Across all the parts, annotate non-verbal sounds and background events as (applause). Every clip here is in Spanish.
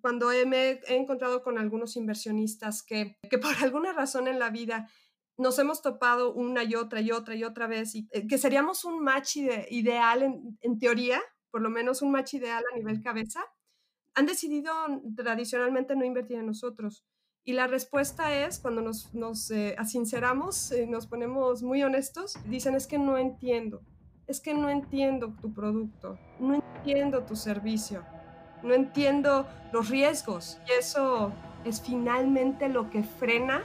cuando me he encontrado con algunos inversionistas que, que por (laughs) alguna razón en la vida nos hemos topado una y otra y otra y otra vez, y eh, que seríamos un match ideal en, en, teoría, por lo menos un match ideal a nivel cabeza, han decidido tradicionalmente no invertir en nosotros. Y la respuesta es, cuando nos, nos eh, asinceramos, eh, nos ponemos muy honestos, dicen es que no entiendo, es que no entiendo tu producto, no entiendo tu servicio, no entiendo los riesgos. Y eso es finalmente lo que frena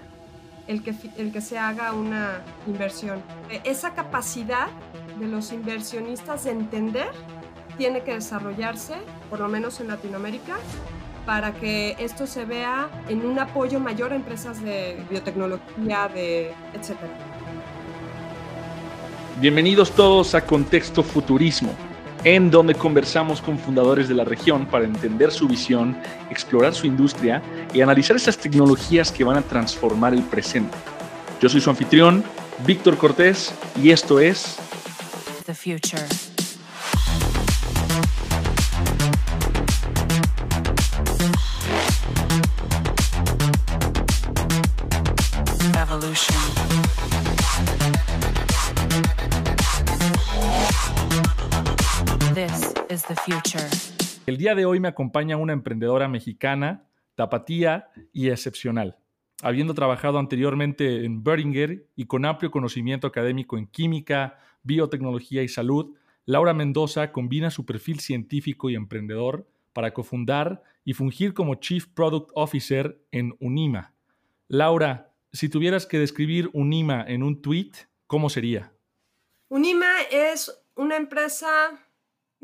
el que, el que se haga una inversión. E, esa capacidad de los inversionistas de entender tiene que desarrollarse, por lo menos en Latinoamérica, para que esto se vea en un apoyo mayor a empresas de biotecnología, de etcétera. Bienvenidos todos a Contexto Futurismo, en donde conversamos con fundadores de la región para entender su visión, explorar su industria y analizar esas tecnologías que van a transformar el presente. Yo soy su anfitrión, Víctor Cortés, y esto es The Future. El día de hoy me acompaña una emprendedora mexicana, tapatía y excepcional. Habiendo trabajado anteriormente en Beringer y con amplio conocimiento académico en química, biotecnología y salud, Laura Mendoza combina su perfil científico y emprendedor para cofundar y fungir como Chief Product Officer en Unima. Laura, si tuvieras que describir Unima en un tweet, ¿cómo sería? Unima es una empresa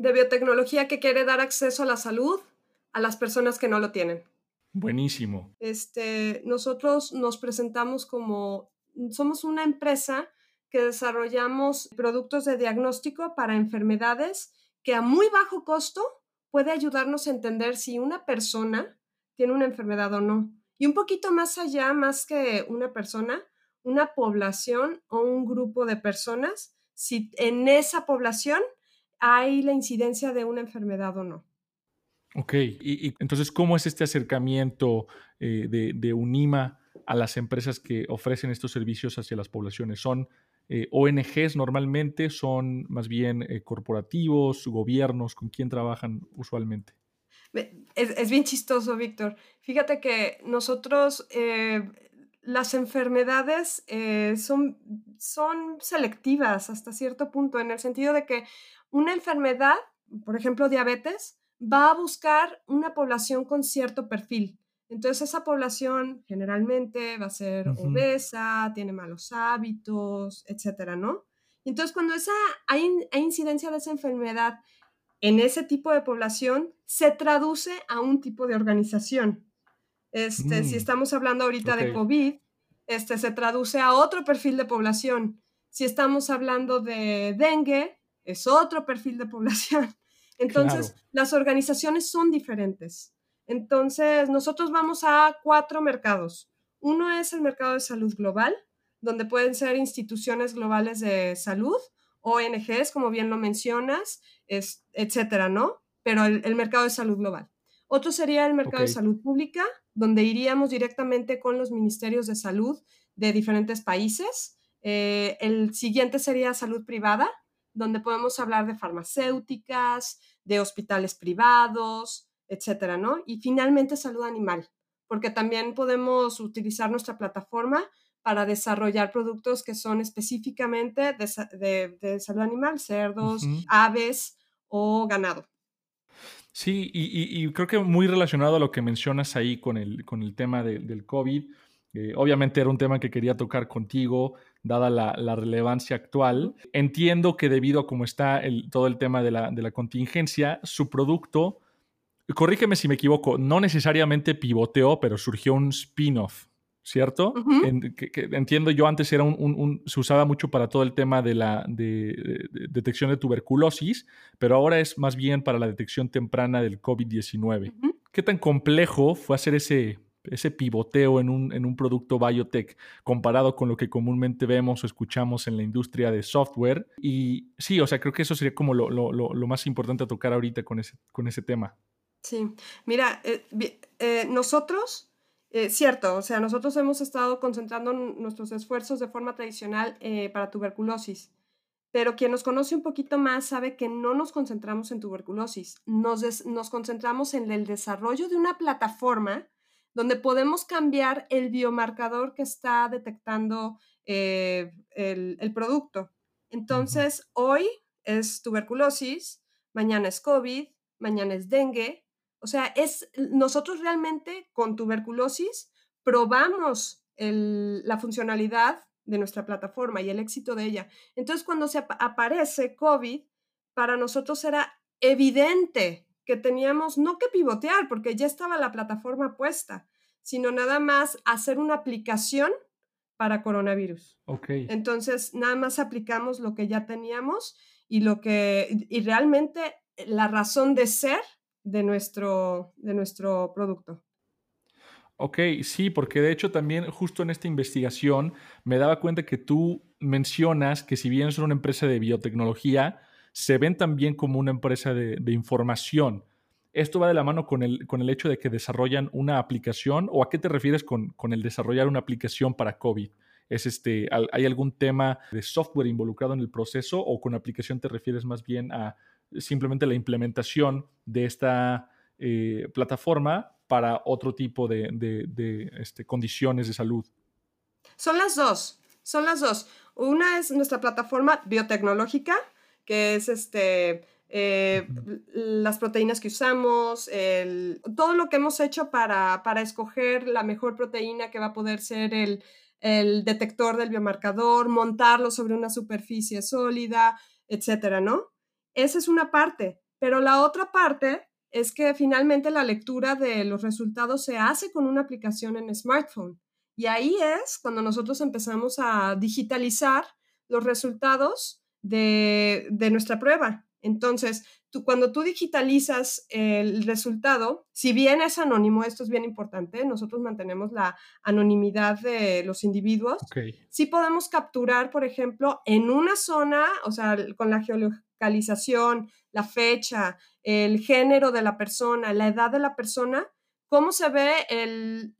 de biotecnología que quiere dar acceso a la salud a las personas que no lo tienen. Buenísimo. Este, nosotros nos presentamos como, somos una empresa que desarrollamos productos de diagnóstico para enfermedades que a muy bajo costo puede ayudarnos a entender si una persona tiene una enfermedad o no. Y un poquito más allá, más que una persona, una población o un grupo de personas, si en esa población hay la incidencia de una enfermedad o no. Ok, y, entonces, ¿cómo es este acercamiento eh, de, UNIMA a las empresas que ofrecen estos servicios hacia las poblaciones? ¿Son eh, ONGs normalmente? ¿Son más bien eh, corporativos, gobiernos? ¿Con quién trabajan usualmente? Es, bien chistoso, Víctor. Fíjate que nosotros, las enfermedades son, son selectivas hasta cierto punto, en el sentido de que una enfermedad, por ejemplo, diabetes, va a buscar una población con cierto perfil. Entonces esa población generalmente va a ser obesa, tiene malos hábitos, etcétera, ¿no? Entonces cuando esa, hay, incidencia de esa enfermedad en ese tipo de población, se traduce a un tipo de organización. Este, Si mm. estamos hablando ahorita de COVID, este, se traduce a otro perfil de población. Si estamos hablando de dengue, es otro perfil de población. (laughs) Entonces, las organizaciones son diferentes. Entonces, nosotros vamos a cuatro mercados. Uno es el mercado de salud global, donde pueden ser instituciones globales de salud, ONGs, como bien lo mencionas, es, etcétera, ¿no? Pero el, mercado de salud global. Otro sería el mercado de salud pública, donde iríamos directamente con los ministerios de salud de diferentes países. Eh, el siguiente sería salud privada, donde podemos hablar de farmacéuticas, de hospitales privados, etcétera, ¿no? Y finalmente salud animal, porque también podemos utilizar nuestra plataforma para desarrollar productos que son específicamente de, salud animal, cerdos, aves o ganado. Sí, y, creo que muy relacionado a lo que mencionas ahí con el, con el tema del COVID, eh, obviamente era un tema que quería tocar contigo, dada la, relevancia actual. Entiendo que debido a cómo está todo el tema de la, contingencia, su producto, corrígeme si me equivoco, no necesariamente pivoteó, pero surgió un spin-off. ¿Cierto? entiendo yo antes era un, se usaba mucho para todo el tema de la detección de tuberculosis, pero ahora es más bien para la detección temprana del COVID-19. ¿Qué tan complejo fue hacer ese ese pivoteo en un, en un producto biotech comparado con lo que comúnmente vemos o escuchamos en la industria de software. Y sí, o sea, creo que eso sería como lo, más importante a tocar ahorita con ese, con ese tema. Sí, mira, eh, eh, nosotros, eh, cierto, o sea, nosotros hemos estado concentrando nuestros esfuerzos de forma tradicional para tuberculosis, pero quien nos conoce un poquito más sabe que no nos concentramos en tuberculosis, nos, nos concentramos en el desarrollo de una plataforma donde podemos cambiar el biomarcador que está detectando el, el, producto. Entonces, hoy es tuberculosis, mañana es COVID, mañana es dengue. O sea, es nosotros realmente con tuberculosis probamos la funcionalidad de nuestra plataforma y el éxito de ella. Entonces, cuando se aparece COVID, para nosotros era evidente que teníamos no que pivotear, porque ya estaba la plataforma puesta, sino nada más hacer una aplicación para coronavirus. Ok. Entonces, nada más aplicamos lo que ya teníamos y lo que, y realmente la razón de ser de nuestro, de nuestro producto. Ok, sí, porque de hecho también justo en esta investigación me daba cuenta que tú mencionas que si bien son una empresa de biotecnología, se ven también como una empresa de, información. ¿Esto va de la mano con el, con el, hecho de que desarrollan una aplicación o a qué te refieres con, con el desarrollar una aplicación para COVID? ¿Es este, ¿Hay algún tema de software involucrado en el proceso o con aplicación te refieres más bien a simplemente la implementación de esta eh, plataforma para otro tipo de, este, condiciones de salud? Son las dos, son las dos. Una es nuestra plataforma biotecnológica, que es este, eh, las proteínas que usamos, todo lo que hemos hecho para, para, escoger la mejor proteína que va a poder ser el, el detector del biomarcador, montarlo sobre una superficie sólida, etcétera, ¿no? Esa es una parte, pero la otra parte es que finalmente la lectura de los resultados se hace con una aplicación en smartphone. Y ahí es cuando nosotros empezamos a digitalizar los resultados de, de nuestra prueba. Entonces, cuando tú digitalizas el resultado, si bien es anónimo, esto es bien importante, nosotros mantenemos la anonimidad de los individuos, sí podemos capturar, por ejemplo, en una zona, o sea, con la la fecha, el género de la persona, la edad de la persona, cómo se ve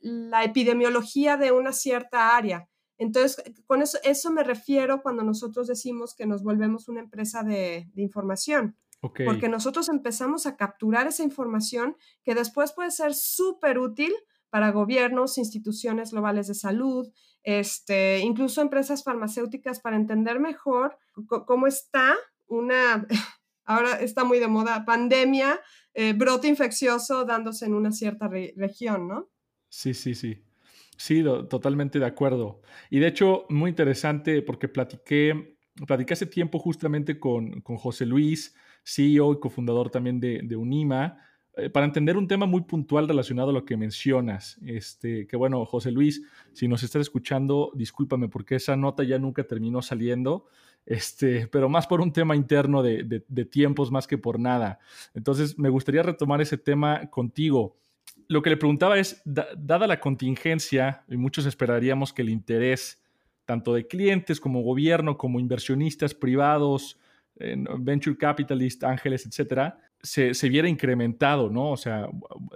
la epidemiología de una cierta área. Entonces, con eso, eso me refiero cuando nosotros decimos que nos volvemos una empresa de, información. Porque nosotros empezamos a capturar esa información que después puede ser súper útil para gobiernos, instituciones globales de salud, este, incluso empresas farmacéuticas para entender mejor cómo está una, (laughs) ahora está muy de moda, pandemia, eh, brote infeccioso dándose en una cierta región, ¿no? Sí, sí, sí. Sí, totalmente de acuerdo. Y de hecho, muy interesante porque platiqué, platiqué hace tiempo justamente con, con José Luis, CEO y cofundador también de, de Unima, eh, para entender un tema muy puntual relacionado a lo que mencionas. Este, que bueno, José Luis, si nos estás escuchando, discúlpame porque esa nota ya nunca terminó saliendo, este, pero más por un tema interno de, tiempos más que por nada. Entonces, me gustaría retomar ese tema contigo lo que le preguntaba es, dada la contingencia, y muchos esperaríamos que el interés tanto de clientes como gobierno, como inversionistas privados, venture capitalists, ángeles, etcétera, se, se, viera incrementado, ¿no? O sea,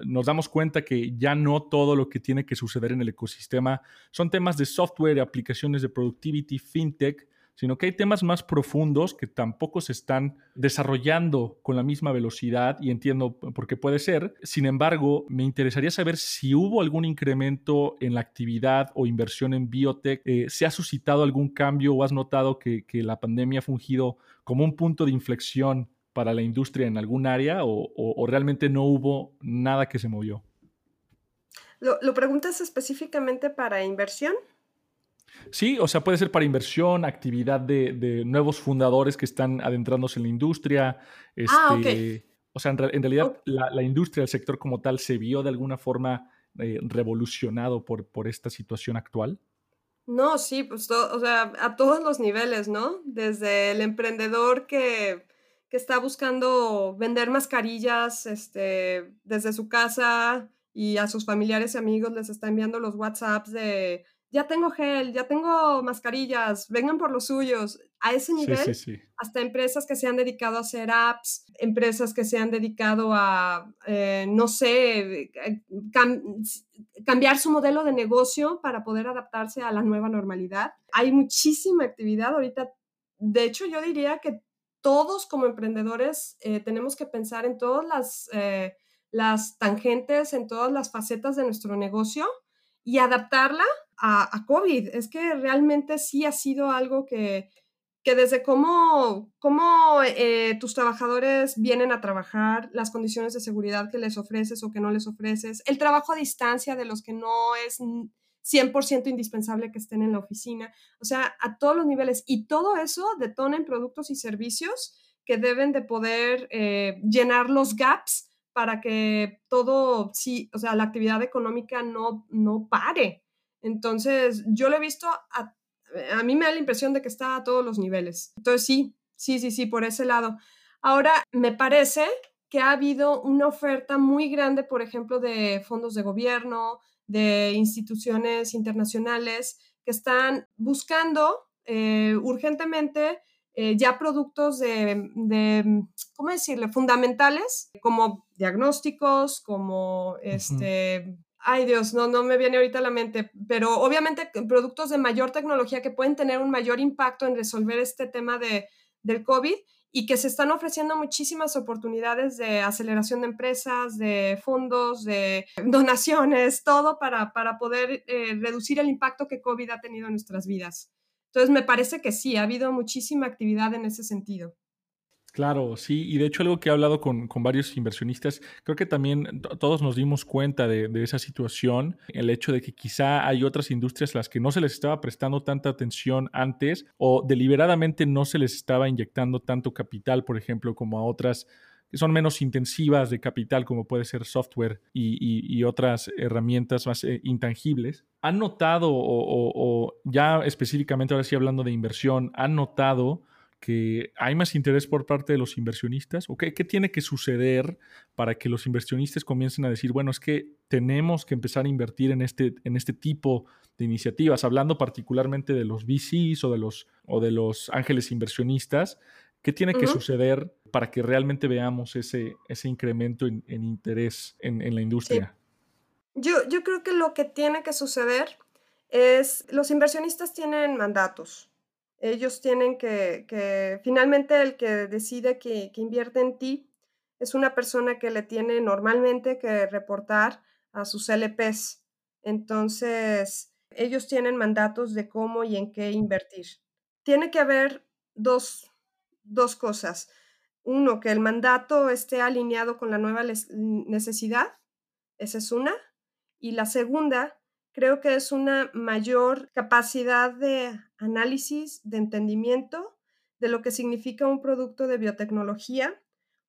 nos damos cuenta que ya no todo lo que tiene que suceder en el ecosistema son temas de software, aplicaciones de productivity, fintech, sino que hay temas más profundos que tampoco se están desarrollando con la misma velocidad y entiendo por qué puede ser. Sin embargo, me interesaría saber si hubo algún incremento en la actividad o inversión en biotech, eh, se ha suscitado algún cambio o has notado que, la pandemia ha fungido como un punto de inflexión para la industria en algún área o, realmente no hubo nada que se movió. ¿Lo, preguntas específicamente para inversión? Sí, o sea, puede ser para inversión, actividad de, nuevos fundadores que están adentrándose en la industria. ah, este, O sea, en, realidad la, industria, el sector como tal, se vio de alguna forma eh, revolucionado por, por esta situación actual. No, sí, pues o sea, a todos los niveles, ¿no? Desde el emprendedor que, que está buscando vender mascarillas este, desde su casa y a sus familiares y amigos les está enviando los WhatsApps de ya tengo gel, ya tengo mascarillas, vengan por los suyos. A ese nivel, hasta empresas que se han dedicado a hacer apps, empresas que se han dedicado a, eh, no sé, eh, cambiar su modelo de negocio para poder adaptarse a la nueva normalidad. Hay muchísima actividad ahorita. De hecho, yo diría que todos como emprendedores eh, tenemos que pensar en todas las, las tangentes, en todas las facetas de nuestro negocio y adaptarla a, COVID. Es que realmente sí ha sido algo que, que desde cómo, cómo eh, tus trabajadores vienen a trabajar, las condiciones de seguridad que les ofreces o que no les ofreces, el trabajo a distancia de los que no es 100% indispensable que estén en la oficina, o sea, a todos los niveles. Y todo eso detona en productos y servicios que deben de poder eh, llenar los gaps para que todo, sí, o sea, la actividad económica no, no pare. Entonces, yo lo he visto, a, a mí me da la impresión de que está a todos los niveles. Entonces, sí, sí, sí, sí, por ese lado. Ahora, me parece que ha habido una oferta muy grande, por ejemplo, de fondos de gobierno, de instituciones internacionales que están buscando eh, urgentemente eh, ya productos de, de, ¿cómo decirle?, fundamentales, como diagnósticos, como este... Ay Dios, no, no me viene ahorita la mente, pero obviamente productos de mayor tecnología que pueden tener un mayor impacto en resolver este tema de, del COVID y que se están ofreciendo muchísimas oportunidades de aceleración de empresas, de fondos, de (laughs) donaciones, todo para, para poder eh, reducir el impacto que COVID ha tenido en nuestras vidas. Entonces, me parece que sí, ha habido muchísima actividad en ese sentido. Claro, sí, y de hecho algo que he hablado con, varios inversionistas, creo que también todos nos dimos cuenta de, esa situación, el hecho de que quizá hay otras industrias a las que no se les estaba prestando tanta atención antes o deliberadamente no se les estaba inyectando tanto capital, por ejemplo, como a otras que son menos intensivas de capital, como puede ser software y, otras herramientas más eh, intangibles. ¿Han notado, o, ya específicamente ahora sí hablando de inversión, han notado que hay más interés por parte de los inversionistas? ¿O qué, tiene que suceder para que los inversionistas comiencen a decir, bueno, es que tenemos que empezar a invertir en este, en este tipo de iniciativas? Hablando particularmente de los VCs o de los, o de los ángeles inversionistas, ¿qué tiene que suceder para que realmente veamos ese, ese incremento en, interés en, la industria? Yo, yo creo que lo que tiene que suceder es, los inversionistas tienen mandatos ellos tienen que, finalmente el que decide que, invierte en ti es una persona que le tiene normalmente que reportar a sus LPs. Entonces, ellos tienen mandatos de cómo y en qué invertir. Tiene que haber dos, dos cosas. Uno, que el mandato esté alineado con la nueva necesidad. Esa es una. Y la segunda, creo que es una mayor capacidad de análisis, de entendimiento de lo que significa un producto de biotecnología,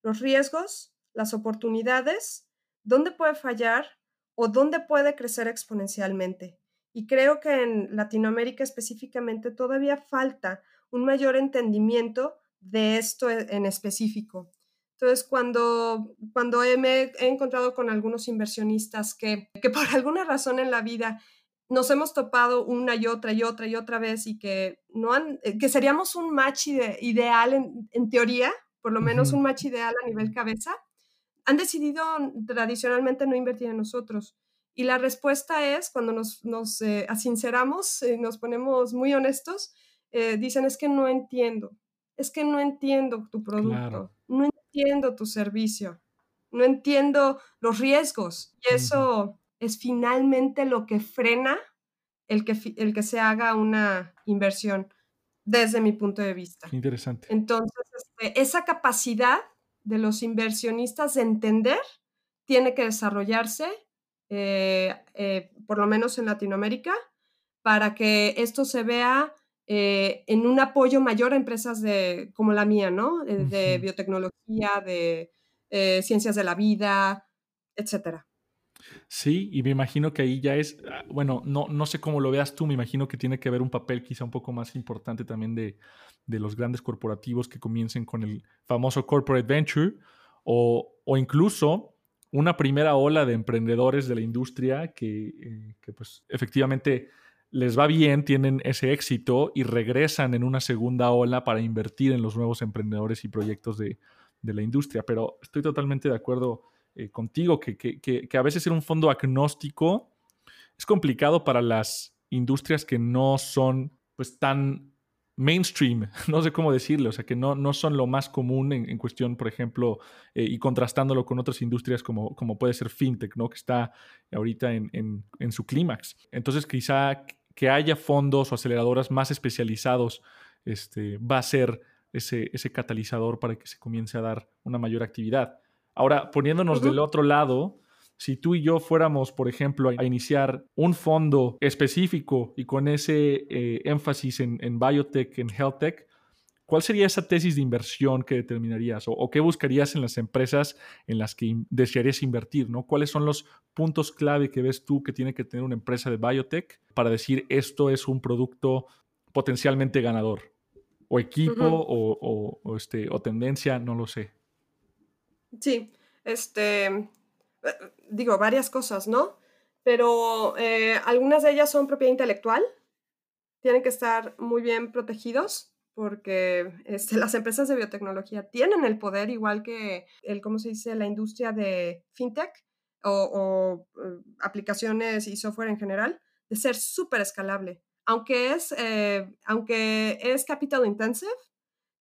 los riesgos, las oportunidades, dónde puede fallar o dónde puede crecer exponencialmente. Y creo que en Latinoamérica específicamente todavía falta un mayor entendimiento de esto e, en específico. Entonces, cuando, cuando me he encontrado con algunos inversionistas que, que por (laughs) alguna razón en la vida nos hemos topado una y otra y otra y otra vez y que, no han, eh, que seríamos un match ideal en, teoría, por lo menos un match ideal a nivel cabeza, han decidido tradicionalmente no invertir en nosotros. Y la respuesta es, cuando nos, nos eh, asinceramos, y nos ponemos muy honestos, eh, dicen, es que no entiendo, es que no entiendo tu producto, no entiendo tu servicio, no entiendo los riesgos. Y eso es finalmente lo que frena el que, el que se haga una inversión desde mi punto de vista. Interesante. Entonces, este, esa capacidad de los inversionistas de entender tiene que desarrollarse, eh, eh, por lo menos en Latinoamérica, para que esto se vea eh, en un apoyo mayor a empresas de, como la mía, ¿no? Eh, de, biotecnología, de eh, ciencias de la vida, etcétera. Sí, y me imagino que ahí ya es, ah, bueno, no, no sé cómo lo veas tú, me imagino que tiene que haber un papel quizá un poco más importante también de, de los grandes corporativos que comiencen con el famoso corporate venture o, o incluso una primera ola de emprendedores de la industria que, que pues efectivamente les va bien, tienen ese éxito y regresan en una segunda ola para invertir en los nuevos emprendedores y proyectos de, la industria. Pero estoy totalmente de acuerdo eh, contigo que, que, a veces ser un fondo agnóstico es complicado para las industrias que no son pues tan mainstream, (laughs) no sé cómo decirlo, o sea, que no, no son lo más común en, cuestión, por ejemplo, eh, y contrastándolo con otras industrias como, como puede ser fintech, ¿no? Que está ahorita en, en, su clímax. Entonces, quizá que haya fondos o aceleradoras más especializados este, va a ser ese, ese catalizador para que se comience a dar una mayor actividad. Ahora, poniéndonos del otro lado, si tú y yo fuéramos, por ejemplo, a iniciar un fondo específico y con ese eh, énfasis en, biotech, en health tech, ¿cuál sería esa tesis de inversión que determinarías o, qué buscarías en las empresas en las que desearías invertir? ¿no? ¿Cuáles son los puntos clave que ves tú que tiene que tener una empresa de biotech para decir esto es un producto potencialmente ganador? O equipo o, este, o tendencia, no lo sé. Sí, este, digo, varias cosas, ¿no? Pero eh, algunas de ellas son propiedad intelectual, tienen que estar muy bien protegidos porque este, las empresas de biotecnología tienen el poder, igual que el, ¿cómo se dice?, la industria de fintech o, eh, aplicaciones y software en general, de ser súper escalable. Aunque es, eh, aunque es capital intensive,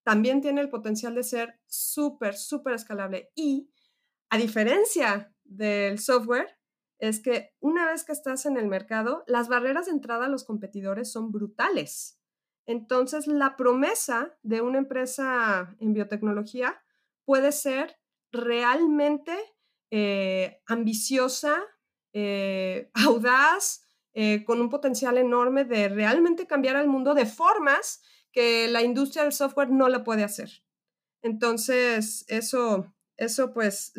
también tiene el potencial de ser súper, súper escalable. Y a diferencia del software es que una vez que estás en el mercado, las barreras de entrada a los competidores son brutales. Entonces, la promesa de una empresa en biotecnología puede ser realmente eh, ambiciosa, eh, (laughs) audaz, eh, con un potencial enorme de realmente cambiar al mundo de formas que la industria del software no la puede hacer. Entonces, eso, eso pues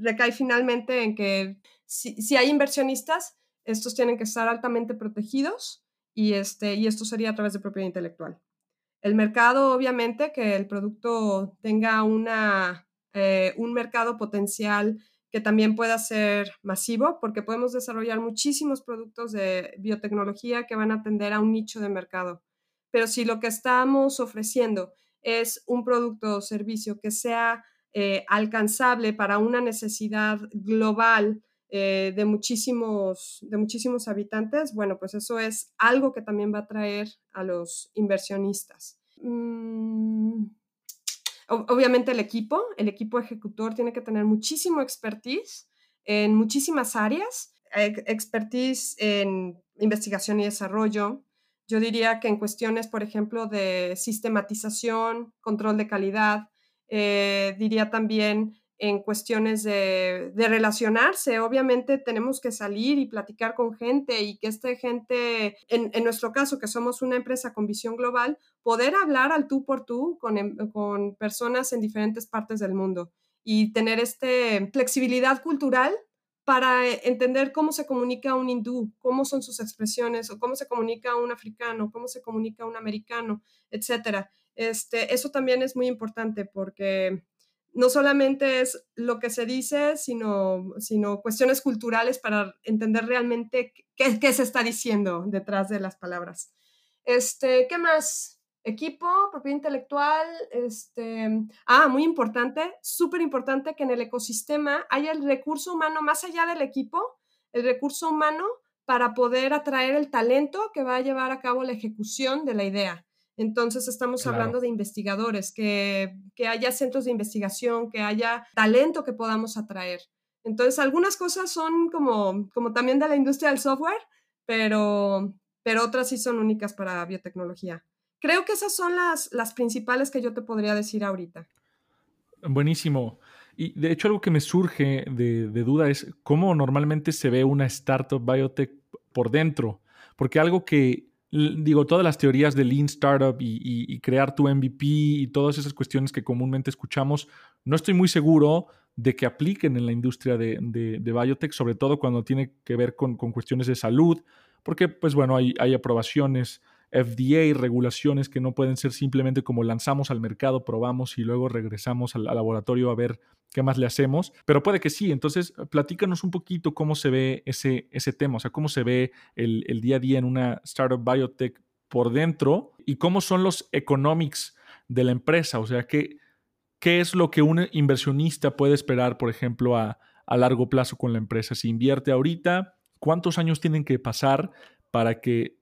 recae finalmente en que si, hay inversionistas, estos tienen que estar altamente protegidos y, este, y esto sería a través de propiedad intelectual. El mercado, obviamente, que el producto tenga una, eh, un mercado potencial que también pueda ser masivo, porque podemos desarrollar muchísimos productos de biotecnología que van a atender a un nicho de mercado. Pero si lo que estamos ofreciendo es un producto o servicio que sea eh, alcanzable para una necesidad global eh, de, muchísimos, de muchísimos habitantes, bueno, pues eso es algo que también va a atraer a los inversionistas. Mm, obviamente el equipo, el equipo ejecutor tiene que tener muchísimo expertise en muchísimas áreas, expertise en investigación y desarrollo. Yo diría que en cuestiones, por ejemplo, de sistematización, control de calidad, eh, diría también en cuestiones de, relacionarse. Obviamente tenemos que salir y platicar con gente y que esta gente, en, nuestro caso, que somos una empresa con visión global, poder hablar al tú por tú con, em, con personas en diferentes partes del mundo y tener esta flexibilidad cultural para entender cómo se comunica un hindú, cómo son sus expresiones, o cómo se comunica un africano, cómo se comunica un americano, etcétera. Este, eso también es muy importante porque no solamente es lo que se dice, sino, sino cuestiones culturales para entender realmente qué, qué, se está diciendo detrás de las palabras. Este, ¿Qué más? Equipo, propiedad intelectual, este, ah, muy importante, súper importante que en el ecosistema haya el recurso humano más allá del equipo, el recurso humano para poder atraer el talento que va a llevar a cabo la ejecución de la idea. Entonces estamos hablando de investigadores, que, haya centros de investigación, que haya talento que podamos atraer. Entonces algunas cosas son como, como también de la industria del software, pero, pero otras sí son únicas para biotecnología. Creo que esas son las, las principales que yo te podría decir ahorita. Buenísimo. Y de hecho algo que me surge de, de duda es cómo normalmente se ve una startup biotech por dentro. Porque algo que digo, todas las teorías de Lean Startup y, crear tu MVP y todas esas cuestiones que comúnmente escuchamos, no estoy muy seguro de que apliquen en la industria de, biotech, sobre todo cuando tiene que ver con, cuestiones de salud, porque, pues bueno, hay, hay aprobaciones, FDA regulaciones que no pueden ser simplemente como lanzamos al mercado, probamos y luego regresamos al, laboratorio a ver qué más le hacemos, pero puede que sí. Entonces, platícanos un poquito cómo se ve ese, ese tema, o sea, cómo se ve el, el día a día en una startup biotech por dentro y cómo son los economics de la empresa, o sea, qué, qué es lo que un inversionista puede esperar, por ejemplo, a, a largo plazo con la empresa. Si invierte ahorita, ¿cuántos años tienen que pasar para que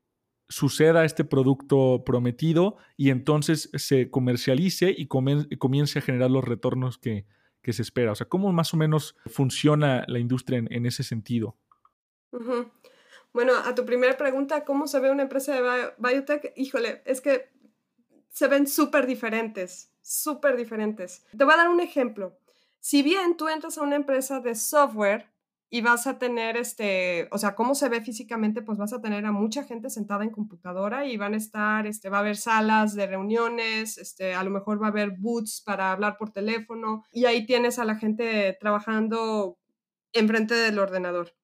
suceda este producto prometido y entonces se comercialice y comience a generar los retornos que, se espera. O sea, ¿cómo más o menos funciona la industria en, ese sentido? Bueno, a tu primera pregunta, ¿cómo se ve una empresa de biotech? Híjole, es que se ven súper diferentes, súper diferentes. Te voy a dar un ejemplo. Si bien tú entras a una empresa de software, y vas a tener, este, o sea, cómo se ve físicamente, pues vas a tener a mucha gente sentada en computadora y van a estar, este, va a haber salas de reuniones, este, a lo mejor va a haber booths para hablar por teléfono y ahí tienes a la gente trabajando enfrente del ordenador.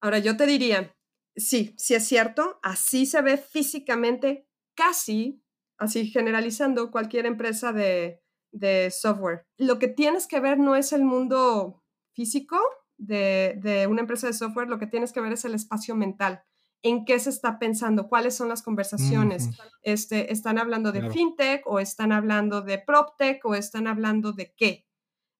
Ahora, yo te diría, sí, sí es cierto, así se ve físicamente casi, así generalizando cualquier empresa de, de software. Lo que tienes que ver no es el mundo físico, de, una empresa de software, lo que tienes que ver es el espacio mental. ¿En qué se está pensando? ¿Cuáles son las conversaciones? este, ¿Están hablando de fintech o están hablando de proptech o están hablando de qué?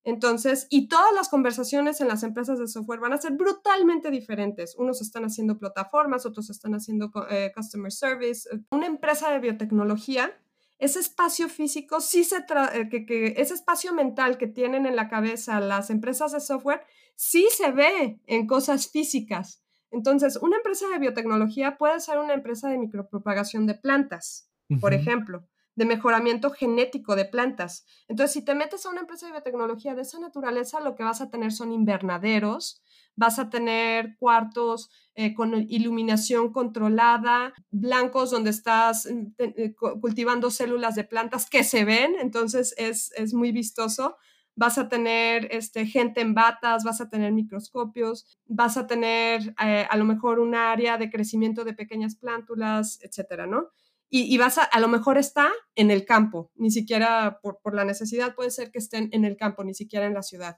Entonces, y todas las conversaciones en las empresas de software van a ser brutalmente diferentes. Unos están haciendo plataformas, otros están haciendo eh, customer service. Una empresa de biotecnología, ese espacio físico, sí se eh, que, que ese espacio mental que tienen en la cabeza las empresas de software, sí se ve en cosas físicas. Entonces, una empresa de biotecnología puede ser una empresa de micropropagación de plantas, por ejemplo, de mejoramiento genético de plantas. Entonces, si te metes a una empresa de biotecnología de esa naturaleza, lo que vas a tener son invernaderos, vas a tener cuartos eh, con iluminación controlada, blancos donde estás mm, eh, cultivando células de plantas que se ven, entonces es, es muy vistoso vas a tener este, gente en batas, vas a tener microscopios, vas a tener eh, a lo mejor un área de crecimiento de pequeñas plántulas, etcétera, ¿no? Y, vas a, a lo mejor está en el campo, ni siquiera por, por la necesidad puede ser que estén en el campo, ni siquiera en la ciudad.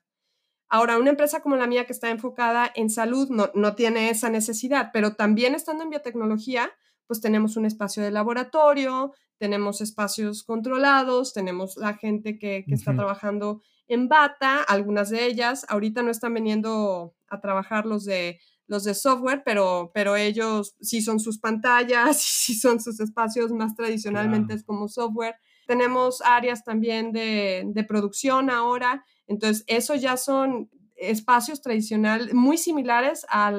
Ahora, una empresa como la mía que está enfocada en salud no, no tiene esa necesidad, pero también estando en biotecnología, pues tenemos un espacio de laboratorio, tenemos espacios controlados, tenemos la gente que, que está trabajando en bata, algunas de ellas. Ahorita no están viniendo a trabajar los de, los de software, pero, pero ellos sí son sus pantallas, (laughs) sí son sus espacios más tradicionalmente como software. Tenemos áreas también de, de producción ahora, entonces eso ya son espacios tradicionales muy similares a,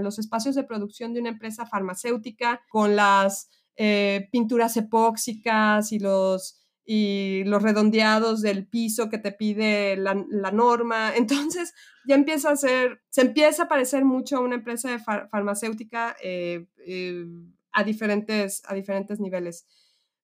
los espacios de producción de una empresa farmacéutica con las eh, pinturas epóxicas y los redondeados del piso que te pide la, norma. (laughs) Entonces ya empieza a ser, se empieza a parecer mucho a una empresa de farmacéutica eh, eh, a diferentes niveles.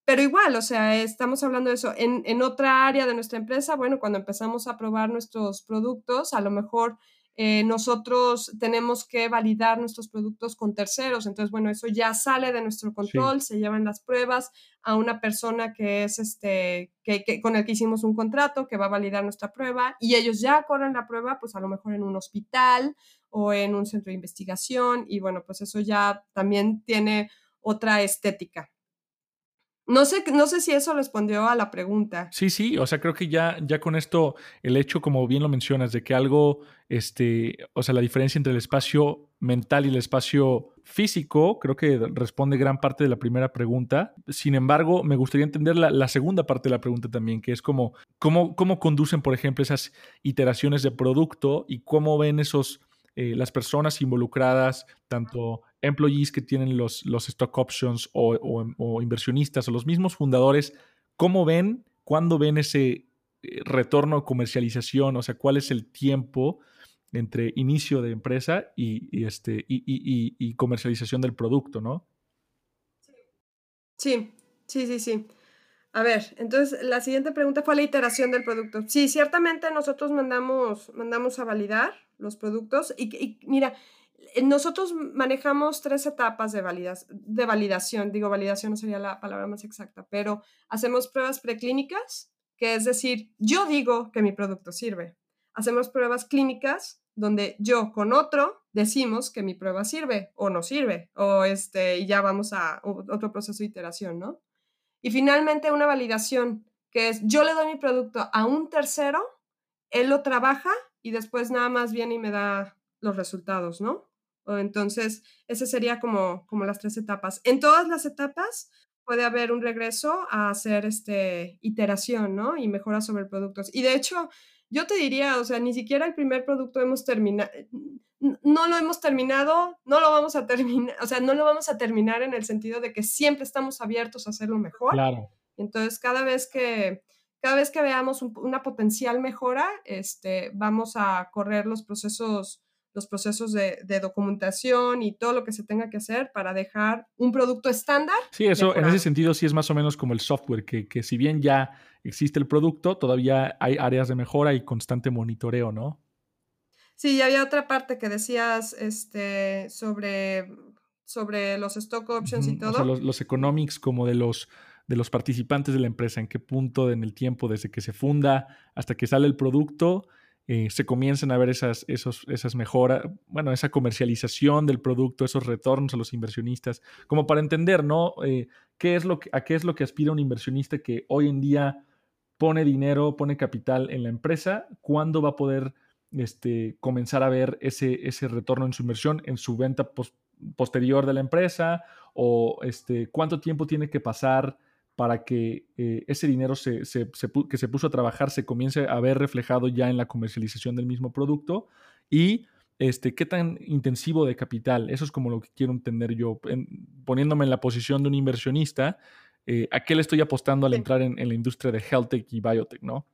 Pero igual, o sea, estamos hablando de eso. En, en otra área de nuestra empresa, bueno, cuando empezamos a probar nuestros productos, a lo mejor eh, nosotros tenemos que validar nuestros productos con terceros. Entonces, bueno, eso ya sale de nuestro control, se llevan las pruebas a una persona que es este, que, con el que hicimos un contrato, que va a validar nuestra prueba y ellos ya corren la prueba, pues a lo mejor en un hospital o en un centro de investigación y bueno, pues eso ya también tiene otra estética. No sé, no sé si eso respondió a la pregunta. Sí, sí, o sea, creo que ya, ya con esto, el hecho, como bien lo mencionas, de que algo, este, o sea, la diferencia entre el espacio mental y el espacio físico, creo que responde gran parte de la primera pregunta. Sin embargo, me gustaría entender la, segunda parte de la pregunta también, que es como, cómo, cómo conducen, por ejemplo, esas iteraciones de producto y cómo ven esos, eh, las personas involucradas, tanto employees que tienen los, los stock options o, inversionistas o los mismos fundadores, ¿cómo ven, cuándo ven ese eh, retorno comercialización? O sea, ¿cuál es el tiempo entre inicio de empresa y, este, y, comercialización del producto, no? Sí, sí, sí, sí. A ver, entonces la siguiente pregunta fue la iteración del producto. Sí, ciertamente nosotros mandamos, mandamos a validar los productos y, y mira, nosotros manejamos tres etapas de, de validación. Digo, validación no sería la palabra más exacta, pero hacemos pruebas preclínicas, que es decir, yo digo que mi producto sirve. hacemos pruebas clínicas donde yo con otro decimos que mi prueba sirve o no sirve, o este, y ya vamos a otro proceso de iteración, ¿no? Y finalmente una validación, que es yo le doy mi producto a un tercero, él lo trabaja y después nada más viene y me da los resultados, ¿no? Entonces, ese sería como, como las tres etapas. En todas las etapas puede haber un regreso a hacer este, iteración, ¿no? Y mejora sobre el producto. Y de hecho, yo te diría, o sea, ni siquiera el primer producto hemos terminado, no lo hemos terminado, no lo vamos a terminar, o sea, no lo vamos a terminar en el sentido de que siempre estamos abiertos a hacerlo mejor. Claro. Entonces, cada vez que, cada vez que veamos una potencial mejora, este, vamos a correr los procesos los procesos de, documentación y todo lo que se tenga que hacer para dejar un producto estándar. Sí, eso en ese sentido sí es más o menos como el software, que, que si bien ya existe el producto, todavía hay áreas de mejora y constante monitoreo, ¿no? Sí, y había otra parte que decías este, sobre, sobre los stock options y todo. O sea, los, economics como de los, de los participantes de la empresa, en qué punto en el tiempo desde que se funda hasta que sale el producto eh, se comiencen a ver esas, esos, esas mejoras, bueno, esa comercialización del producto, esos retornos a los inversionistas, como para entender, ¿no? Eh, ¿qué es lo que, ¿A qué es lo que aspira un inversionista que hoy en día pone dinero, pone capital en la empresa? ¿Cuándo va a poder este, comenzar a ver ese, ese retorno en su inversión, en su venta posterior de la empresa? ¿O este, cuánto tiempo tiene que pasar? Para que eh, ese dinero que se puso a trabajar se comience a ver reflejado ya en la comercialización del mismo producto y este, qué tan intensivo de capital, eso es como lo que quiero entender yo, poniéndome en la posición de un inversionista, eh, ¿a qué le estoy apostando al entrar en, la industria de health tech y biotech, no?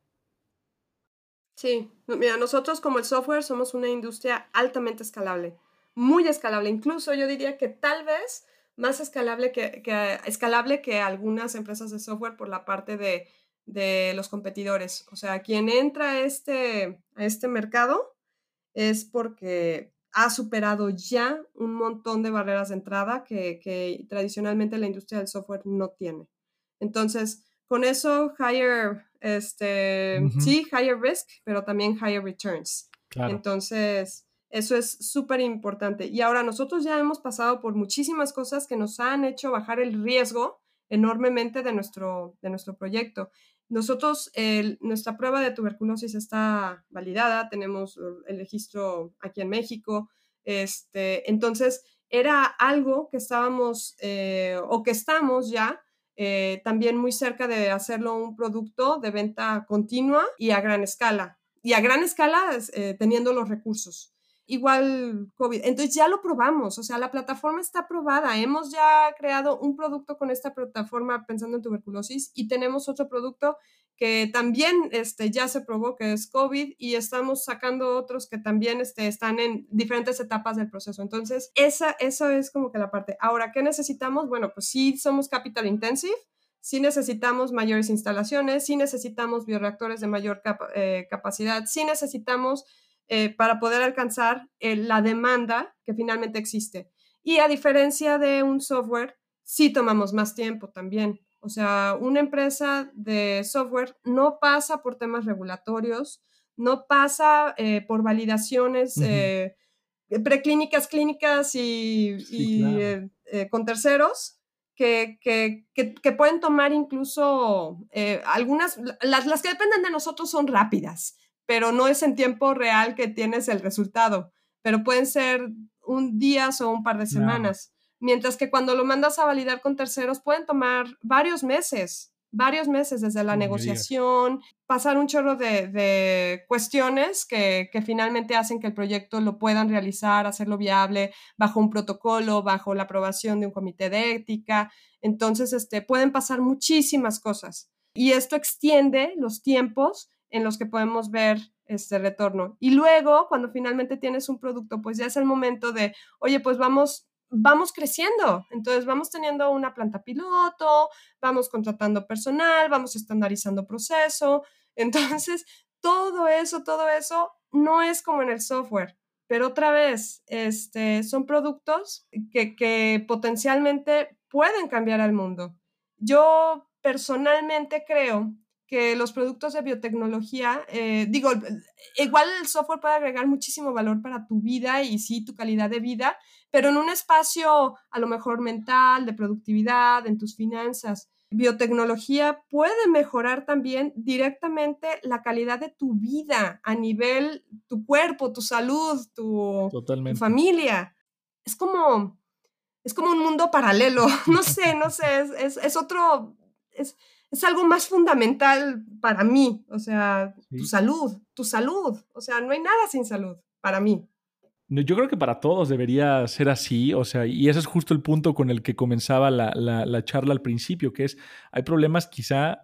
Sí, mira, nosotros como el software somos una industria altamente escalable, muy escalable, incluso yo diría que tal vez más escalable que, escalable que algunas empresas de software por la parte de, los competidores. O sea, quien entra a este, a este mercado es porque ha superado ya un montón de barreras de entrada que, tradicionalmente la industria del software no tiene. Entonces, con eso, higher, este, sí, higher risk, pero también higher returns. Entonces, eso es súper importante. Y ahora nosotros ya hemos pasado por muchísimas cosas que nos han hecho bajar el riesgo enormemente de nuestro, de nuestro proyecto. Nosotros, nuestra prueba de tuberculosis está validada, tenemos el registro aquí en México. Este, entonces, era algo que estábamos eh, o que estamos ya eh, también muy cerca de hacerlo un producto de venta continua y a gran escala. Y a gran escala eh, teniendo los recursos igual COVID. Entonces ya lo probamos, o sea, la plataforma está probada. Hemos ya creado un producto con esta plataforma pensando en tuberculosis y tenemos otro producto que también este, ya se probó que es COVID y estamos sacando otros que también este, están en diferentes etapas del proceso. Entonces, esa, eso es como que la parte. Ahora, ¿qué necesitamos? Bueno, pues sí somos capital intensive, sí necesitamos mayores instalaciones, sí necesitamos bioreactores de mayor eh, capacidad, sí necesitamos eh, para poder alcanzar eh, la demanda que finalmente existe. Y a diferencia de un software, sí tomamos más tiempo también. O sea, una empresa de software no pasa por temas regulatorios, no pasa eh, por validaciones preclínicas, clínicas y, con terceros. Que, que, que, pueden tomar incluso algunas, las, las que dependen de nosotros son rápidas, pero no es en tiempo real que tienes el resultado, pero pueden ser un día o un par de semanas. Mientras que cuando lo mandas a validar con terceros pueden tomar varios meses, varios meses desde la negociación, pasar un chorro de, cuestiones que, finalmente hacen que el proyecto lo puedan realizar, hacerlo viable bajo un protocolo, bajo la aprobación de un comité de ética. Entonces, este, pueden pasar muchísimas cosas. Y esto extiende los tiempos en los que podemos ver este retorno. Y luego, cuando finalmente tienes un producto, pues ya es el momento de, oye, pues vamos, vamos creciendo. Entonces vamos teniendo una planta piloto, vamos contratando personal, vamos estandarizando proceso. (laughs) Entonces, todo eso, todo eso no es como en el software. Pero otra vez, este, son productos que, que potencialmente pueden cambiar al mundo. Yo personalmente creo que los productos de biotecnología, eh, digo, igual el software puede agregar muchísimo valor para tu vida y sí, tu calidad de vida, pero en un espacio a lo mejor mental, de productividad, en tus finanzas. Biotecnología puede mejorar también directamente la calidad de tu vida a nivel tu cuerpo, tu salud, tu, tu familia. Es como, es como un mundo paralelo. (laughs) No sé, no sé, es, es, otro, es, es algo más fundamental para mí, o sea, tu salud, tu salud, o sea, no hay nada sin salud para mí. Yo creo que para todos debería ser así, o sea, y ese es justo el punto con el que comenzaba la, la, charla al principio, que es, hay problemas quizá,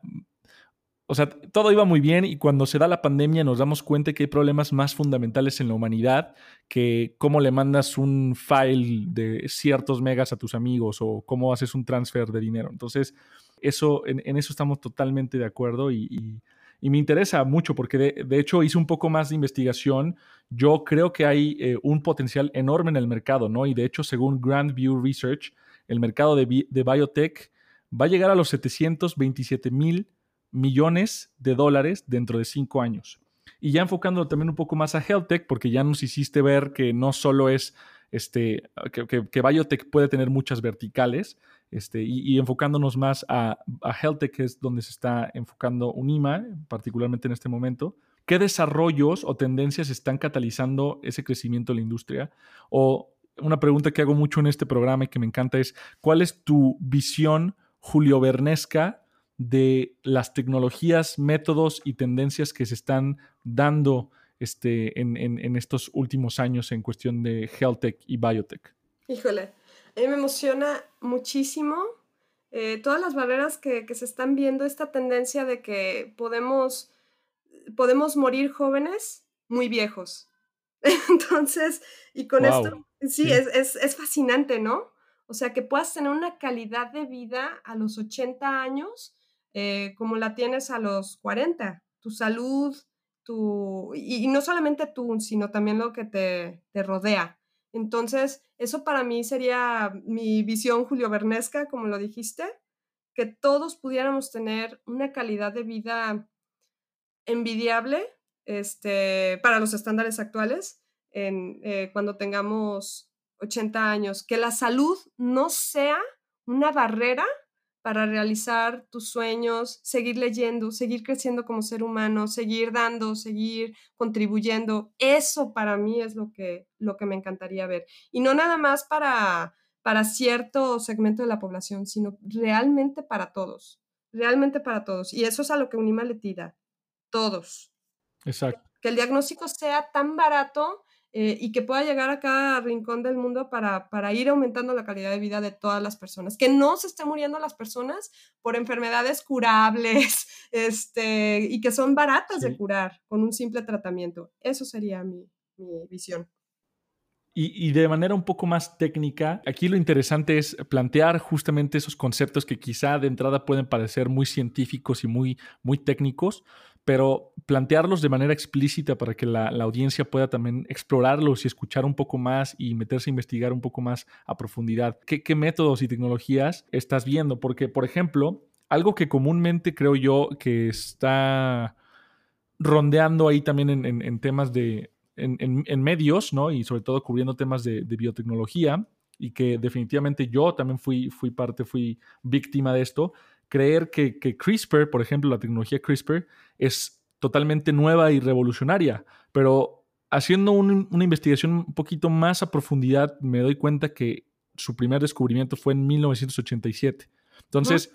o sea, todo iba muy bien y cuando se da la pandemia nos damos cuenta que hay problemas más fundamentales en la humanidad que cómo le mandas un file de ciertos megas a tus amigos o cómo haces un transfer de dinero. Entonces, eso, en, eso estamos totalmente de acuerdo y, me interesa mucho porque de, hecho hice un poco más de investigación. Yo creo que hay eh, un potencial enorme en el mercado, ¿no? Y de hecho, según Grand View Research, el mercado de, biotech va a llegar a los 727 mil millones de dólares dentro de cinco años. Y ya enfocándolo también un poco más a health tech, porque ya nos hiciste ver que no solo es este, que biotech puede tener muchas verticales, este, y, enfocándonos más a, a HealthTech, que es donde se está enfocando UNIMA, particularmente en este momento, ¿qué desarrollos o tendencias están catalizando ese crecimiento de la industria? O una pregunta que hago mucho en este programa y que me encanta es, ¿cuál es tu visión Julio Bernesca de las tecnologías, métodos y tendencias que se están dando este, en, estos últimos años en cuestión de HealthTech y Biotech? Híjole, me emociona muchísimo eh, todas las barreras que, se están viendo, esta tendencia de que podemos, podemos morir jóvenes muy viejos. (laughs) Entonces, y con esto, sí, Es, fascinante, ¿no? O sea, que puedas tener una calidad de vida a los 80 años eh, como la tienes a los 40. Tu salud, tu, y, no solamente tú, sino también lo que te, te rodea. Entonces, eso para mí sería mi visión Julio Bernesca, como lo dijiste, que todos pudiéramos tener una calidad de vida envidiable este, para los estándares actuales eh, cuando tengamos 80 años, que la salud no sea una barrera para realizar tus sueños, seguir leyendo, seguir creciendo como ser humano, seguir dando, seguir contribuyendo. Eso para mí es lo que, lo que me encantaría ver. Y no nada más para, para cierto segmento de la población, sino realmente para todos, realmente para todos. Y eso es a lo que Unima le tira, todos. Exacto. Que el diagnóstico sea tan barato eh, y que pueda llegar a cada rincón del mundo para, para, ir aumentando la calidad de vida de todas las personas. Que no se estén muriendo las personas por enfermedades curables (laughs) este, y que son baratas de curar con un simple tratamiento. Eso sería mi, mi visión. Y, y, de manera un poco más técnica, aquí lo interesante es plantear justamente esos conceptos que quizá de entrada pueden parecer muy científicos y muy, muy técnicos, pero plantearlos de manera explícita para que la, audiencia pueda también explorarlos y escuchar un poco más y meterse a investigar un poco más a profundidad. ¿Qué, métodos y tecnologías estás viendo? Porque, por ejemplo, algo que comúnmente creo yo que está rondeando ahí también en, temas de, en, medios, ¿no? Y sobre todo cubriendo temas de, biotecnología y que definitivamente yo también fui, parte, fui víctima de esto, creer que, CRISPR, por ejemplo, la tecnología CRISPR, es totalmente nueva y revolucionaria, pero haciendo una investigación un poquito más a profundidad, me doy cuenta que su primer descubrimiento fue en 1987. Entonces,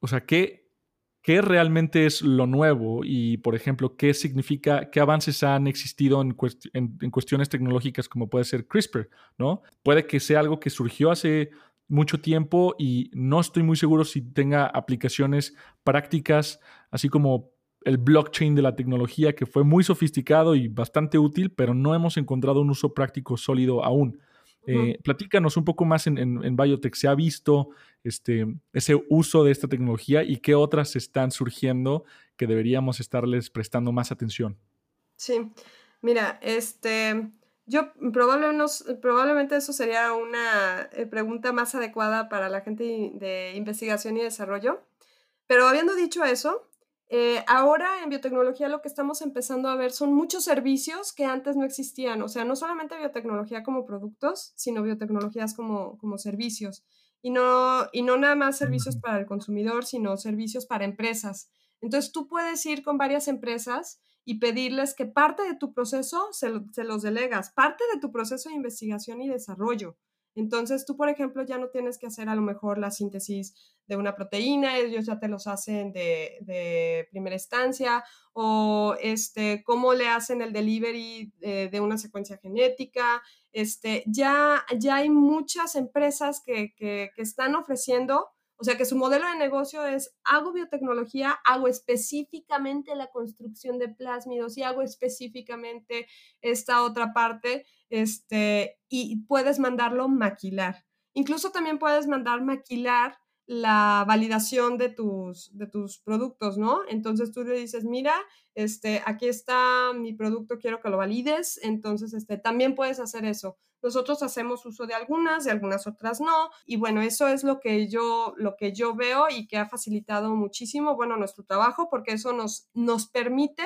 o sea, ¿qué, ¿qué realmente es lo nuevo? Y, por ejemplo, ¿qué significa, qué avances han existido en, en, cuestiones tecnológicas como puede ser CRISPR? ¿no? Puede que sea algo que surgió hace mucho tiempo y no estoy muy seguro si tenga aplicaciones prácticas, así como el blockchain de la tecnología, que fue muy sofisticado y bastante útil, pero no hemos encontrado un uso práctico sólido aún. Eh, platícanos un poco más en, en, Biotech. ¿Se ha visto este, ese uso de esta tecnología y qué otras están surgiendo que deberíamos estarles prestando más atención? Sí, mira, este, yo probablemente, probablemente eso sería una eh, pregunta más adecuada para la gente de investigación y desarrollo. Pero habiendo dicho eso, Eh, ahora en biotecnología lo que estamos empezando a ver son muchos servicios que antes no existían, o sea, no solamente biotecnología como productos, sino biotecnologías como, como servicios. Y no, y no nada más servicios para el consumidor, sino servicios para empresas. Entonces tú puedes ir con varias empresas y pedirles que parte de tu proceso se, los delegas, parte de tu proceso de investigación y desarrollo. Entonces, tú, por ejemplo, ya no tienes que hacer a lo mejor la síntesis de una proteína, ellos ya te los hacen de, primera instancia, o este, cómo le hacen el delivery de, una secuencia genética. Este, ya, ya hay muchas empresas que, que están ofreciendo o sea que su modelo de negocio es, hago biotecnología, hago específicamente la construcción de plásmidos y hago específicamente esta otra parte, este, y puedes mandarlo maquilar. Incluso también puedes mandar maquilar la validación de tus, de tus productos, ¿no? Entonces tú le dices, mira, este, aquí está mi producto, quiero que lo valides, entonces este, también puedes hacer eso. Nosotros hacemos uso de algunas, de algunas otras no, y bueno, eso es lo que yo, lo que yo veo y que ha facilitado muchísimo, bueno, nuestro trabajo, porque eso nos, nos permite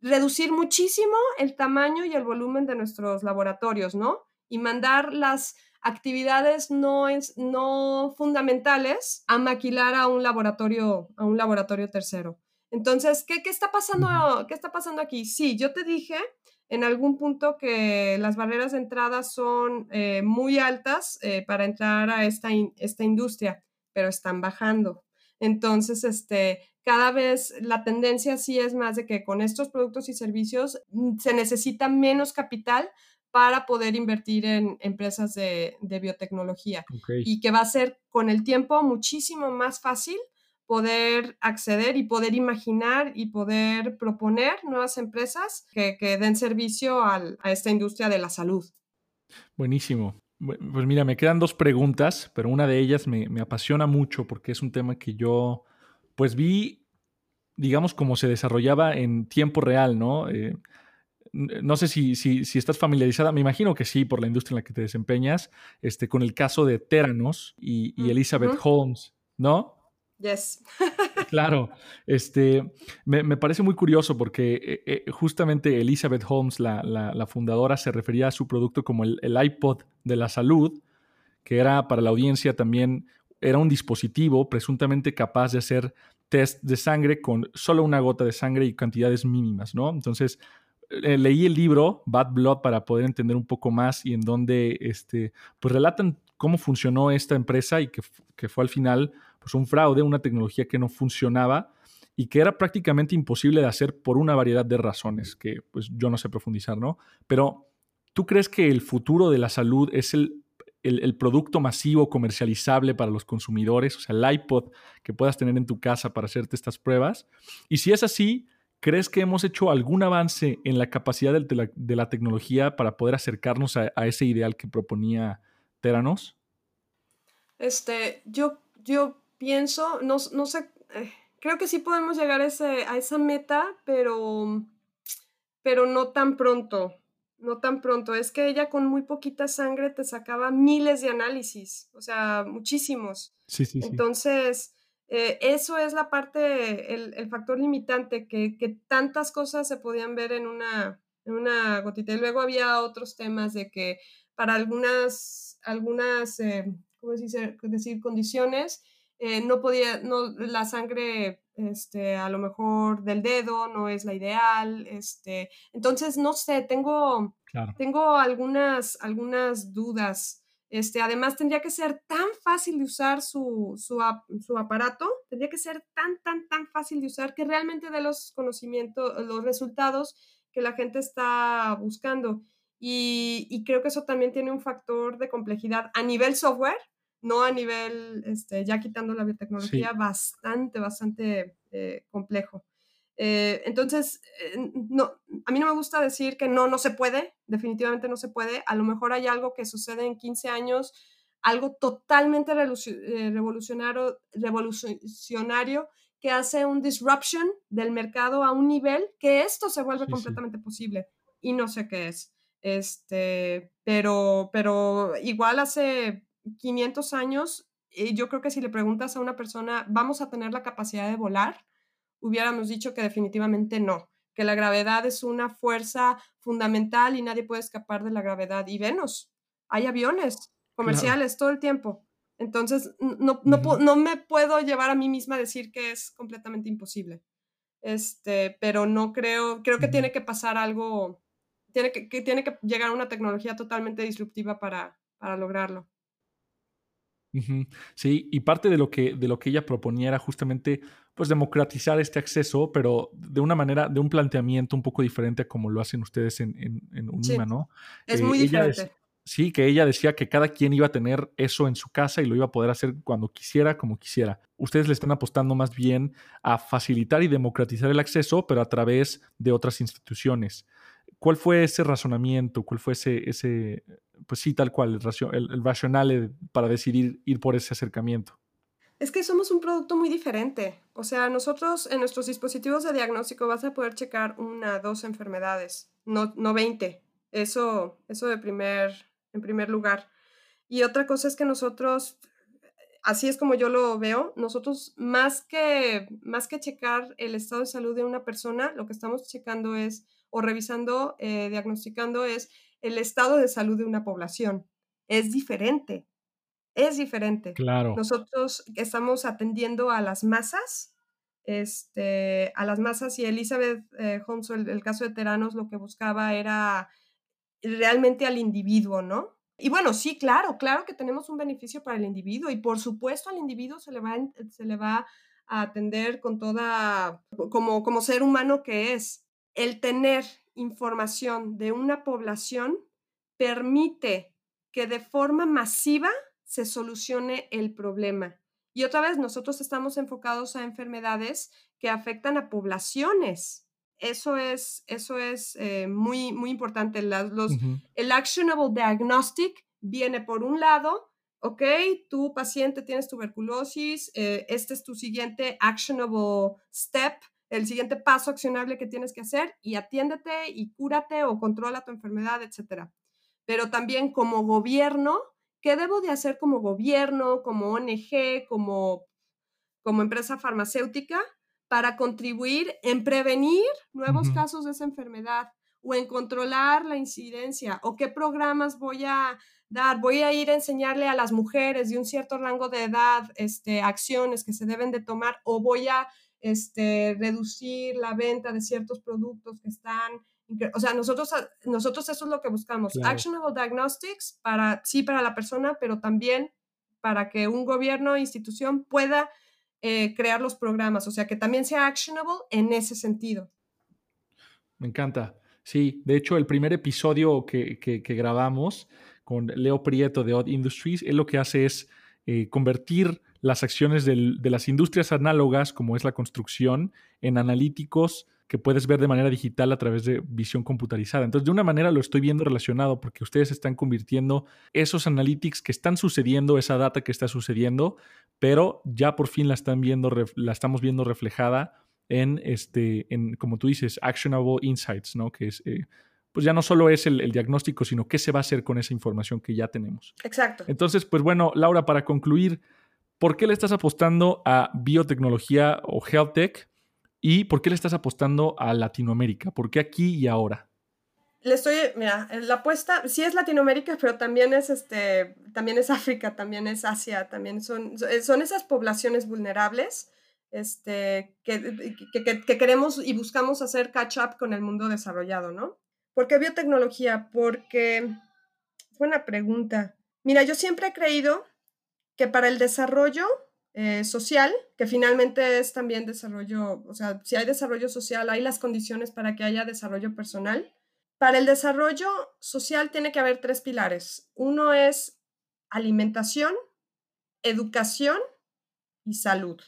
reducir muchísimo el tamaño y el volumen de nuestros laboratorios, ¿no? Y mandar las actividades no, es, no fundamentales a maquilar a un laboratorio, a un laboratorio tercero. Entonces, ¿qué, qué está pasando, ¿qué está pasando aquí? Sí, yo te dije en algún punto que las barreras de entrada son eh, muy altas eh, para entrar a esta, esta industria, pero están bajando. Entonces, este, cada vez la tendencia sí es más de que con estos productos y servicios mm, se necesita menos capital para poder invertir en empresas de, biotecnología y que va a ser con el tiempo muchísimo más fácil poder acceder y poder imaginar y poder proponer nuevas empresas que, den servicio a esta industria de la salud. Buenísimo. Pues mira, me quedan dos preguntas, pero una de ellas me, apasiona mucho porque es un tema que yo pues vi, digamos, cómo se desarrollaba en tiempo real, ¿no? Eh, no sé si, si, estás familiarizada, me imagino que sí, por la industria en la que te desempeñas, este, con el caso de Teranos y, Elizabeth Holmes, ¿no? Yes. (laughs) claro, este, me, parece muy curioso porque eh, eh, justamente Elizabeth Holmes, la, fundadora, se refería a su producto como el, el iPod de la salud, que era para la audiencia también, era un dispositivo presuntamente capaz de hacer test de sangre con solo una gota de sangre y cantidades mínimas, ¿no? Entonces, eh, leí el libro Bad Blood para poder entender un poco más y en donde este, pues relatan cómo funcionó esta empresa y que, fue al final pues un fraude, una tecnología que no funcionaba y que era prácticamente imposible de hacer por una variedad de razones que pues yo no sé profundizar, ¿no? Pero ¿tú crees que el futuro de la salud es el producto masivo comercializable para los consumidores, o sea, el iPod que puedas tener en tu casa para hacerte estas pruebas? Y si es así, ¿Crees que hemos hecho algún avance en la capacidad de la, tecnología para poder acercarnos a, ese ideal que proponía Teranos? Este, yo, yo pienso, no, sé, eh, creo que sí podemos llegar a, a esa meta, pero, pero no tan pronto, no tan pronto. Es que ella con muy poquita sangre te sacaba miles de análisis, o sea, muchísimos. Sí, sí, sí. Entonces, eh, eso es la parte, el, factor limitante, que, tantas cosas se podían ver en una, en una gotita. Y luego había otros temas de que para algunas, algunas eh, ¿cómo decir? condiciones, eh, no podía, no, la sangre, este, a lo mejor del dedo no es la ideal, este, entonces, no sé, tengo, tengo algunas, algunas dudas este, además, tendría que ser tan fácil de usar su, su, aparato, tendría que ser tan, tan, tan fácil de usar que realmente dé los conocimientos, los resultados que la gente está buscando. Y, creo que eso también tiene un factor de complejidad a nivel software, no a nivel, este, ya quitando la biotecnología, bastante, bastante eh, complejo. Eh, entonces, eh, no, a mí no me gusta decir que no, no se puede, definitivamente no se puede. A lo mejor hay algo que sucede en 15 años, algo totalmente eh, revolucionario, revolucionario que hace un disruption del mercado a un nivel que esto se vuelve completamente posible. Y no sé qué es. Este, pero, pero igual hace 500 años, yo creo que si le preguntas a una persona, ¿vamos a tener la capacidad de volar? hubiéramos dicho que definitivamente no, que la gravedad es una fuerza fundamental y nadie puede escapar de la gravedad. Y venos, hay aviones comerciales todo el tiempo. Entonces, no, no, no, me puedo llevar a mí misma a decir que es completamente imposible. Este, pero no creo, creo que tiene que pasar algo, tiene que, que, tiene que llegar una tecnología totalmente disruptiva para, para lograrlo. Sí, y parte de lo que, de lo que ella proponía era justamente pues democratizar este acceso, pero de una manera, de un planteamiento un poco diferente a como lo hacen ustedes en, en, Unima, ¿no? Es muy eh, diferente. sí, que ella decía que cada quien iba a tener eso en su casa y lo iba a poder hacer cuando quisiera, como quisiera. Ustedes le están apostando más bien a facilitar y democratizar el acceso, pero a través de otras instituciones. ¿Cuál fue ese razonamiento? ¿Cuál fue ese, ese pues sí, tal cual, el, el, racional para decidir ir por ese acercamiento? Es que somos un producto muy diferente. O sea, nosotros en nuestros dispositivos de diagnóstico vas a poder checar una, dos enfermedades, no, no 20. Eso, eso de primer, en primer lugar. Y otra cosa es que nosotros, así es como yo lo veo, nosotros más que, más que checar el estado de salud de una persona, lo que estamos checando es o revisando, eh, diagnosticando es el estado de salud de una población. Es diferente, es diferente. Claro. Nosotros estamos atendiendo a las masas, este, a las masas y Elizabeth eh, Holmes, el, el, caso de Teranos, lo que buscaba era realmente al individuo, ¿no? Y bueno, sí, claro, claro que tenemos un beneficio para el individuo y por supuesto al individuo se le va, se le va a atender con toda, como, como ser humano que es el tener información de una población permite que de forma masiva se solucione el problema. Y otra vez, nosotros estamos enfocados a enfermedades que afectan a poblaciones. Eso es, eso es eh, muy, muy importante. los, El actionable diagnostic viene por un lado, ok, tu paciente tienes tuberculosis, eh, este es tu siguiente actionable step el siguiente paso accionable que tienes que hacer y atiéndete y cúrate o controla tu enfermedad, etcétera. Pero también como gobierno, ¿qué debo de hacer como gobierno, como ONG, como, como empresa farmacéutica para contribuir en prevenir nuevos casos de esa enfermedad o en controlar la incidencia o qué programas voy a dar? Voy a ir a enseñarle a las mujeres de un cierto rango de edad este, acciones que se deben de tomar o voy a este, reducir la venta de ciertos productos que están, o sea, nosotros, nosotros eso es lo que buscamos, actionable diagnostics para, sí, para la persona, pero también para que un gobierno o institución pueda eh, crear los programas, o sea, que también sea actionable en ese sentido. Me encanta. Sí, de hecho, el primer episodio que, que, grabamos con Leo Prieto de Odd Industries, él lo que hace es eh, convertir las acciones de las industrias análogas, como es la construcción, en analíticos que puedes ver de manera digital a través de visión computarizada. Entonces, de una manera lo estoy viendo relacionado porque ustedes están convirtiendo esos analytics que están sucediendo, esa data que está sucediendo, pero ya por fin la están viendo, la estamos viendo reflejada en este, en, como tú dices, actionable insights, ¿no? Que es, eh, pues ya no solo es el, el, diagnóstico, sino qué se va a hacer con esa información que ya tenemos. Exacto. Entonces, pues bueno, Laura, para concluir, ¿Por qué le estás apostando a biotecnología o health tech? ¿Y por qué le estás apostando a Latinoamérica? ¿Por qué aquí y ahora? Le estoy, mira, la apuesta sí es Latinoamérica, pero también es, este, también es África, también es Asia, también son, son esas poblaciones vulnerables este, que, que, queremos y buscamos hacer catch up con el mundo desarrollado, ¿no? ¿Por qué biotecnología? Porque, buena pregunta. Mira, yo siempre he creído que para el desarrollo eh, social, que finalmente es también desarrollo, o sea, si hay desarrollo social, hay las condiciones para que haya desarrollo personal. Para el desarrollo social tiene que haber tres pilares. Uno es alimentación, educación y salud.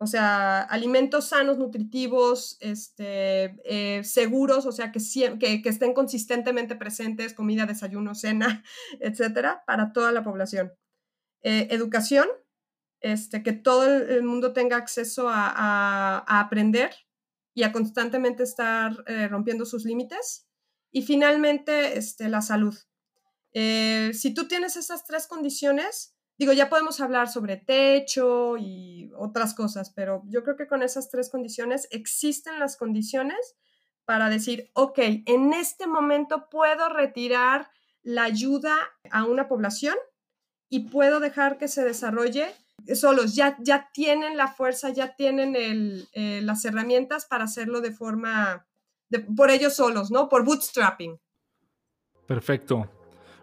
O sea, alimentos sanos, nutritivos, este, eh, seguros, o sea, que, que, que, estén consistentemente presentes, comida, desayuno, cena, (laughs) etcétera, para toda la población. Eh, educación, este, que todo el mundo tenga acceso a, aprender y a constantemente estar eh, rompiendo sus límites. Y finalmente, este, la salud. Eh, si tú tienes esas tres condiciones, Digo, ya podemos hablar sobre techo y otras cosas, pero yo creo que con esas tres condiciones existen las condiciones para decir, ok, en este momento puedo retirar la ayuda a una población y puedo dejar que se desarrolle solos, ya, ya tienen la fuerza, ya tienen eh, las herramientas para hacerlo de forma, por ellos solos, ¿no? Por bootstrapping. Perfecto.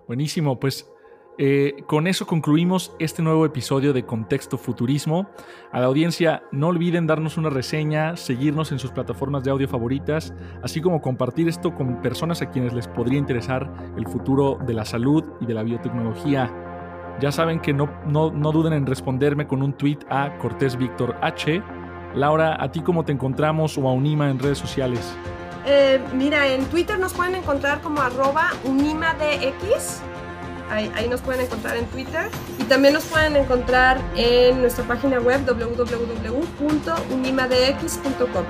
Buenísimo. Pues eh, con eso concluimos este nuevo episodio de Contexto Futurismo. A la audiencia, no olviden darnos una reseña, seguirnos en sus plataformas de audio favoritas, así como compartir esto con personas a quienes les podría interesar el futuro de la salud y de la biotecnología. Ya saben que no, no, duden en responderme con un tweet a Cortés Víctor H. Laura, ¿a ti cómo te encontramos o a Unima en redes sociales? Eh, mira, en Twitter nos pueden encontrar como arroba UnimaDX Ahí, nos pueden encontrar en Twitter y también nos pueden encontrar en nuestra página web www.unimadx.com.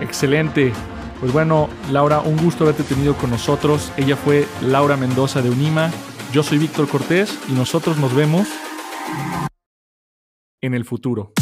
Excelente. Pues bueno, Laura, un gusto haberte tenido con nosotros. Ella fue Laura Mendoza de Unima. Yo soy Víctor Cortés y nosotros nos vemos en el futuro.